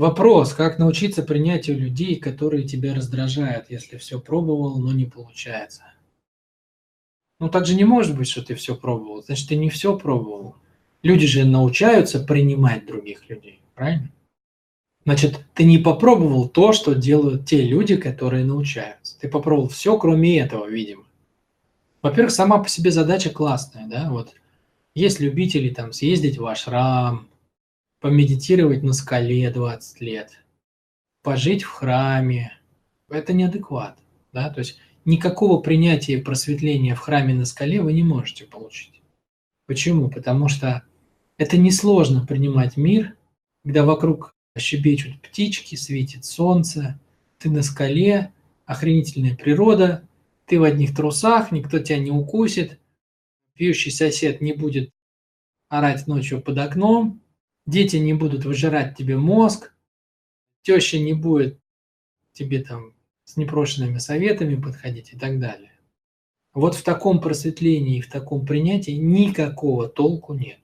Вопрос, как научиться принятию людей, которые тебя раздражают, если все пробовал, но не получается? Ну так же не может быть, что ты все пробовал. Значит, ты не все пробовал. Люди же научаются принимать других людей, правильно? Значит, ты не попробовал то, что делают те люди, которые научаются. Ты попробовал все, кроме этого, видимо. Во-первых, сама по себе задача классная, да, вот. Есть любители там съездить в ашрам, помедитировать на скале 20 лет, пожить в храме. Это неадекват, да, то есть никакого принятия и просветления в храме на скале вы не можете получить. Почему? Потому что это несложно принимать мир, когда вокруг щебечут птички, светит солнце, ты на скале, охренительная природа, ты в одних трусах, никто тебя не укусит, пьющий сосед не будет орать ночью под окном, дети не будут выжирать тебе мозг, теща не будет тебе там с непрошенными советами подходить и так далее. Вот в таком просветлении и в таком принятии никакого толку нет.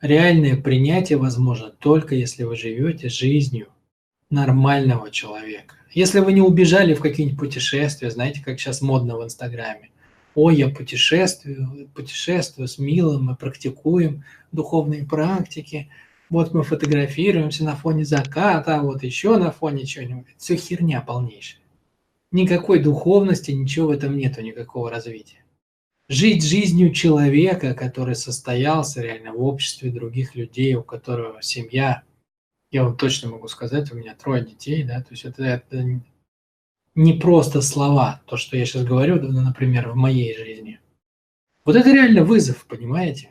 Реальное принятие возможно только если вы живете жизнью нормального человека. Если вы не убежали в какие-нибудь путешествия, знаете, как сейчас модно в Инстаграме. Ой, я путешествую, путешествую с милым, мы практикуем духовные практики. Вот мы фотографируемся на фоне заката, а вот еще на фоне чего-нибудь. Все херня полнейшая никакой духовности, ничего в этом нету, никакого развития. Жить жизнью человека, который состоялся реально в обществе других людей, у которого семья, я вам точно могу сказать, у меня трое детей, да, то есть это, это не просто слова, то, что я сейчас говорю, например, в моей жизни. Вот это реально вызов, понимаете?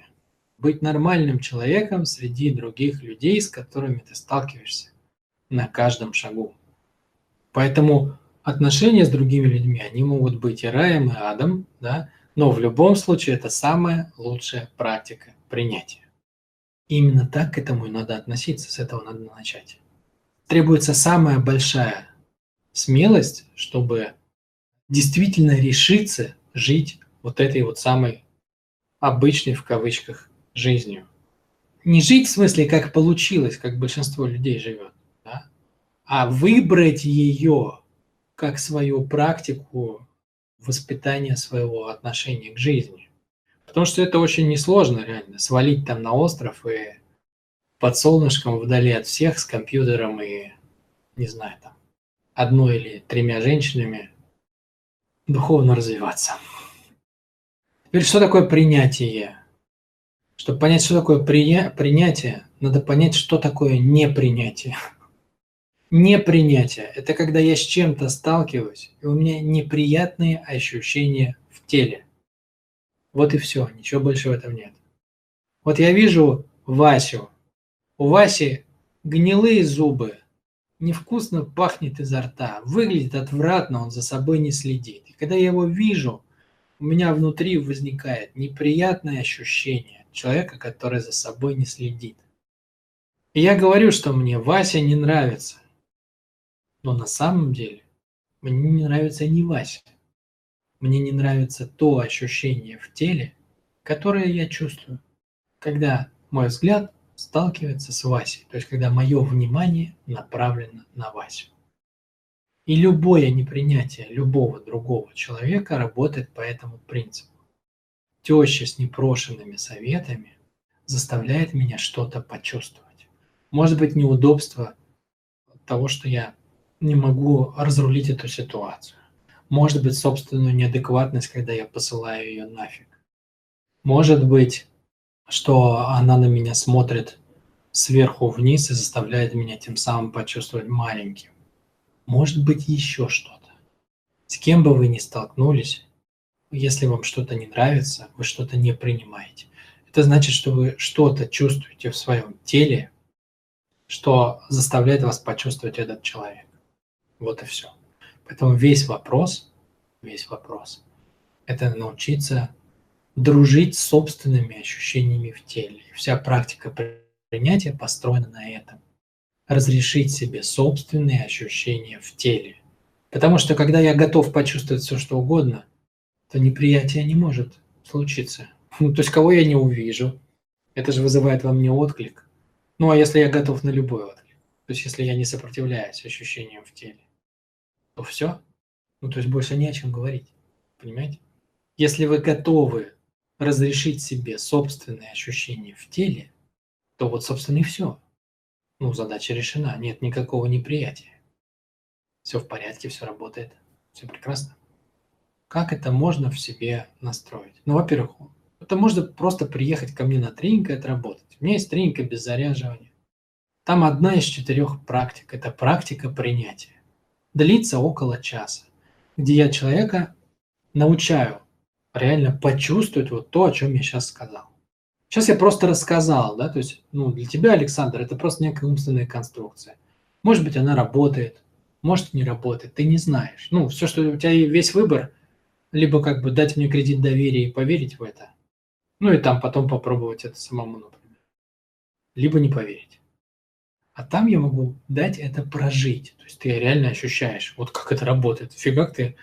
Быть нормальным человеком среди других людей, с которыми ты сталкиваешься на каждом шагу. Поэтому отношения с другими людьми, они могут быть и раем, и адом, да, но в любом случае это самая лучшая практика принятия. именно так к этому и надо относиться, с этого надо начать. Требуется самая большая смелость, чтобы действительно решиться жить вот этой вот самой обычной в кавычках жизнью. Не жить в смысле, как получилось, как большинство людей живет, да? а выбрать ее как свою практику воспитания своего отношения к жизни. Потому что это очень несложно реально, свалить там на остров и под солнышком вдали от всех с компьютером и, не знаю, там, одной или тремя женщинами духовно развиваться. Теперь, что такое принятие? Чтобы понять, что такое принятие, надо понять, что такое непринятие. Непринятие – это когда я с чем-то сталкиваюсь, и у меня неприятные ощущения в теле. Вот и все, ничего больше в этом нет. Вот я вижу Васю. У Васи гнилые зубы, невкусно пахнет изо рта, выглядит отвратно, он за собой не следит. И когда я его вижу, у меня внутри возникает неприятное ощущение человека, который за собой не следит. И я говорю, что мне Вася не нравится. Но на самом деле мне не нравится не Вася. Мне не нравится то ощущение в теле, которое я чувствую, когда мой взгляд сталкивается с Васей, то есть когда мое внимание направлено на Васю. И любое непринятие любого другого человека работает по этому принципу. Теща с непрошенными советами заставляет меня что-то почувствовать. Может быть, неудобство того, что я не могу разрулить эту ситуацию. Может быть, собственную неадекватность, когда я посылаю ее нафиг. Может быть, что она на меня смотрит сверху вниз и заставляет меня тем самым почувствовать маленьким. Может быть, еще что-то. С кем бы вы ни столкнулись, если вам что-то не нравится, вы что-то не принимаете. Это значит, что вы что-то чувствуете в своем теле, что заставляет вас почувствовать этот человек. Вот и все. Поэтому весь вопрос, весь вопрос, это научиться дружить с собственными ощущениями в теле. Вся практика принятия построена на этом. Разрешить себе собственные ощущения в теле. Потому что когда я готов почувствовать все, что угодно, то неприятие не может случиться. Ну, то есть кого я не увижу, это же вызывает во мне отклик. Ну а если я готов на любой отклик? то есть если я не сопротивляюсь ощущениям в теле, то все. Ну, то есть больше не о чем говорить. Понимаете? Если вы готовы разрешить себе собственные ощущения в теле, то вот, собственно, и все. Ну, задача решена, нет никакого неприятия. Все в порядке, все работает, все прекрасно. Как это можно в себе настроить? Ну, во-первых, это можно просто приехать ко мне на тренинг и отработать. У меня есть тренинг без заряживания. Там одна из четырех практик – это практика принятия. Длится около часа, где я человека научаю реально почувствовать вот то, о чем я сейчас сказал. Сейчас я просто рассказал, да, то есть, ну, для тебя, Александр, это просто некая умственная конструкция. Может быть, она работает, может, не работает, ты не знаешь. Ну, все, что у тебя весь выбор, либо как бы дать мне кредит доверия и поверить в это, ну и там потом попробовать это самому, например, либо не поверить. А там я могу дать это прожить. То есть ты реально ощущаешь, вот как это работает. Фига ты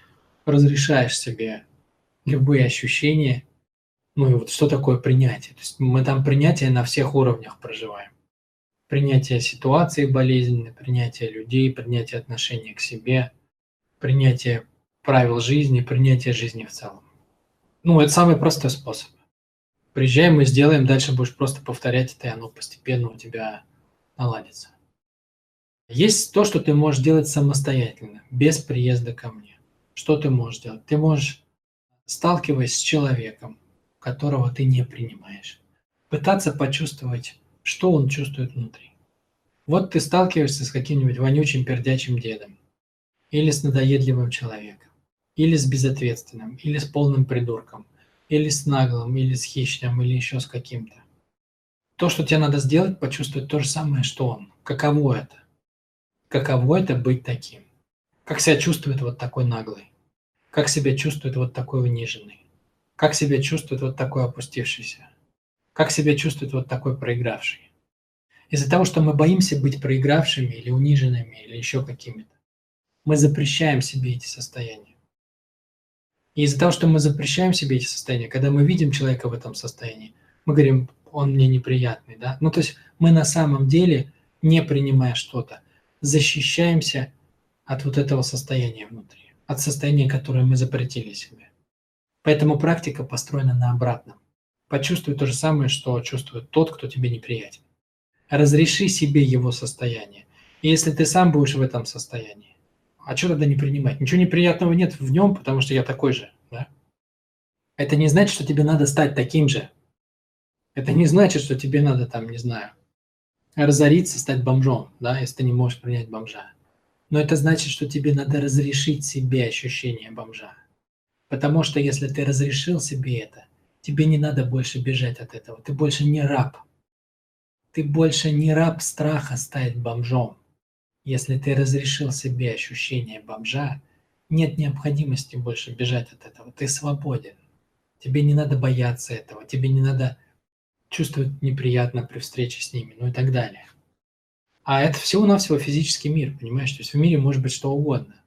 разрешаешь себе любые ощущения. Ну и вот что такое принятие? То есть мы там принятие на всех уровнях проживаем. Принятие ситуации болезненной, принятие людей, принятие отношения к себе, принятие правил жизни, принятие жизни в целом. Ну, это самый простой способ. Приезжай, мы сделаем, дальше будешь просто повторять это, и оно постепенно у тебя наладится. Есть то, что ты можешь делать самостоятельно, без приезда ко мне. Что ты можешь делать? Ты можешь сталкиваясь с человеком, которого ты не принимаешь. Пытаться почувствовать, что он чувствует внутри. Вот ты сталкиваешься с каким-нибудь вонючим пердячим дедом, или с надоедливым человеком, или с безответственным, или с полным придурком, или с наглым, или с хищным, или еще с каким-то. То, что тебе надо сделать, почувствовать то же самое, что он. Каково это? Каково это быть таким? Как себя чувствует вот такой наглый? Как себя чувствует вот такой униженный? Как себя чувствует вот такой опустившийся? Как себя чувствует вот такой проигравший? Из-за того, что мы боимся быть проигравшими или униженными, или еще какими-то, мы запрещаем себе эти состояния. И из-за того, что мы запрещаем себе эти состояния, когда мы видим человека в этом состоянии, мы говорим, он мне неприятный, да? Ну, то есть мы на самом деле, не принимая что-то, защищаемся от вот этого состояния внутри от состояния, которое мы запретили себе. Поэтому практика построена на обратном. Почувствуй то же самое, что чувствует тот, кто тебе неприятен. Разреши себе его состояние. И если ты сам будешь в этом состоянии, а что тогда не принимать? Ничего неприятного нет в нем, потому что я такой же. Да? Это не значит, что тебе надо стать таким же. Это не значит, что тебе надо там, не знаю, разориться, стать бомжом, да, если ты не можешь принять бомжа. Но это значит, что тебе надо разрешить себе ощущение бомжа. Потому что если ты разрешил себе это, тебе не надо больше бежать от этого. Ты больше не раб. Ты больше не раб страха стать бомжом. Если ты разрешил себе ощущение бомжа, нет необходимости больше бежать от этого. Ты свободен. Тебе не надо бояться этого. Тебе не надо чувствовать неприятно при встрече с ними, ну и так далее. А это всего-навсего физический мир, понимаешь? То есть в мире может быть что угодно.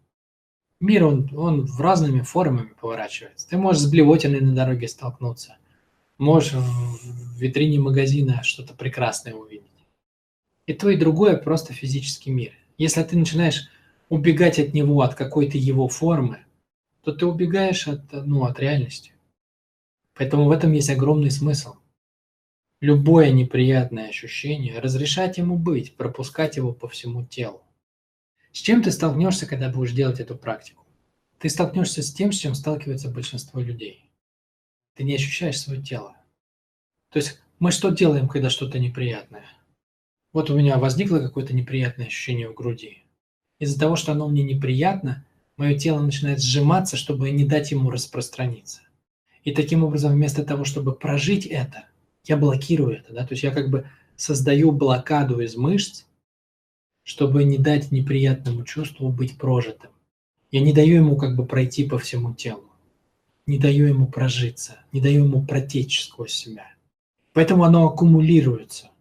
Мир, он, он в разными формами поворачивается. Ты можешь с блевотиной на дороге столкнуться. Можешь в витрине магазина что-то прекрасное увидеть. И то, и другое просто физический мир. Если ты начинаешь убегать от него, от какой-то его формы, то ты убегаешь от, ну, от реальности. Поэтому в этом есть огромный смысл любое неприятное ощущение, разрешать ему быть, пропускать его по всему телу. С чем ты столкнешься, когда будешь делать эту практику? Ты столкнешься с тем, с чем сталкивается большинство людей. Ты не ощущаешь свое тело. То есть мы что делаем, когда что-то неприятное? Вот у меня возникло какое-то неприятное ощущение в груди. Из-за того, что оно мне неприятно, мое тело начинает сжиматься, чтобы не дать ему распространиться. И таким образом, вместо того, чтобы прожить это, я блокирую это, да, то есть я как бы создаю блокаду из мышц, чтобы не дать неприятному чувству быть прожитым. Я не даю ему как бы пройти по всему телу, не даю ему прожиться, не даю ему протечь сквозь себя. Поэтому оно аккумулируется,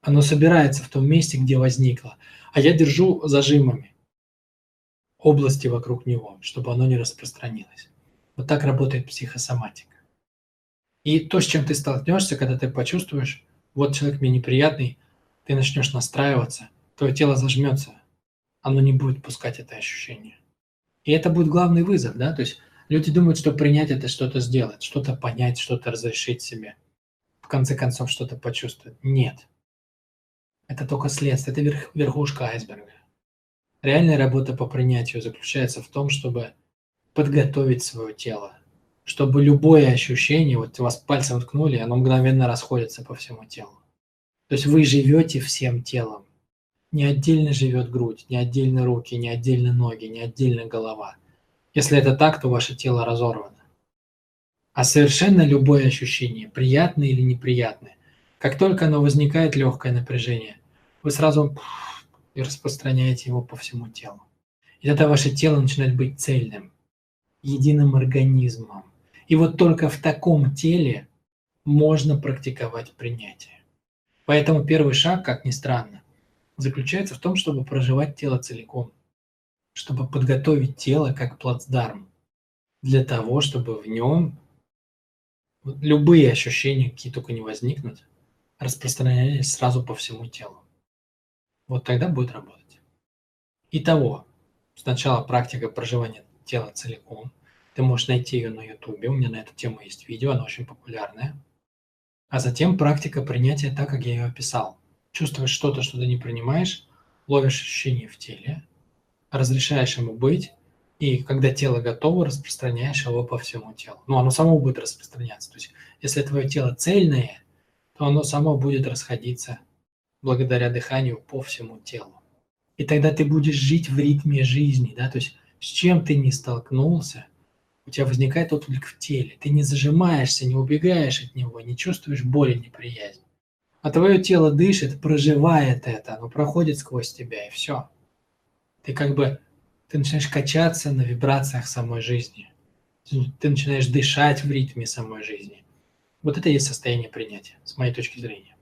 оно собирается в том месте, где возникло, а я держу зажимами области вокруг него, чтобы оно не распространилось. Вот так работает психосоматика. И то, с чем ты столкнешься, когда ты почувствуешь, вот человек мне неприятный, ты начнешь настраиваться, твое тело зажмется, оно не будет пускать это ощущение. И это будет главный вызов, да, то есть люди думают, что принять это что-то сделать, что-то понять, что-то разрешить себе, в конце концов что-то почувствовать. Нет. Это только следствие, это верх, верхушка айсберга. Реальная работа по принятию заключается в том, чтобы подготовить свое тело, чтобы любое ощущение, вот вас пальцем ткнули, оно мгновенно расходится по всему телу. То есть вы живете всем телом. Не отдельно живет грудь, не отдельно руки, не отдельно ноги, не отдельно голова. Если это так, то ваше тело разорвано. А совершенно любое ощущение, приятное или неприятное, как только оно возникает легкое напряжение, вы сразу и распространяете его по всему телу. И тогда ваше тело начинает быть цельным, единым организмом. И вот только в таком теле можно практиковать принятие. Поэтому первый шаг, как ни странно, заключается в том, чтобы проживать тело целиком, чтобы подготовить тело как плацдарм для того, чтобы в нем любые ощущения, какие только не возникнут, распространялись сразу по всему телу. Вот тогда будет работать. Итого, сначала практика проживания тела целиком. Ты можешь найти ее на ютубе, у меня на эту тему есть видео, она очень популярная. А затем практика принятия так, как я ее описал. Чувствуешь что-то, что ты не принимаешь, ловишь ощущение в теле, разрешаешь ему быть, и когда тело готово, распространяешь его по всему телу. Ну, оно само будет распространяться. То есть, если твое тело цельное, то оно само будет расходиться благодаря дыханию по всему телу. И тогда ты будешь жить в ритме жизни, да, то есть с чем ты не столкнулся, у тебя возникает отклик в теле. Ты не зажимаешься, не убегаешь от него, не чувствуешь боли, неприязнь. А твое тело дышит, проживает это, оно проходит сквозь тебя, и все. Ты как бы, ты начинаешь качаться на вибрациях самой жизни. Ты начинаешь дышать в ритме самой жизни. Вот это и есть состояние принятия, с моей точки зрения.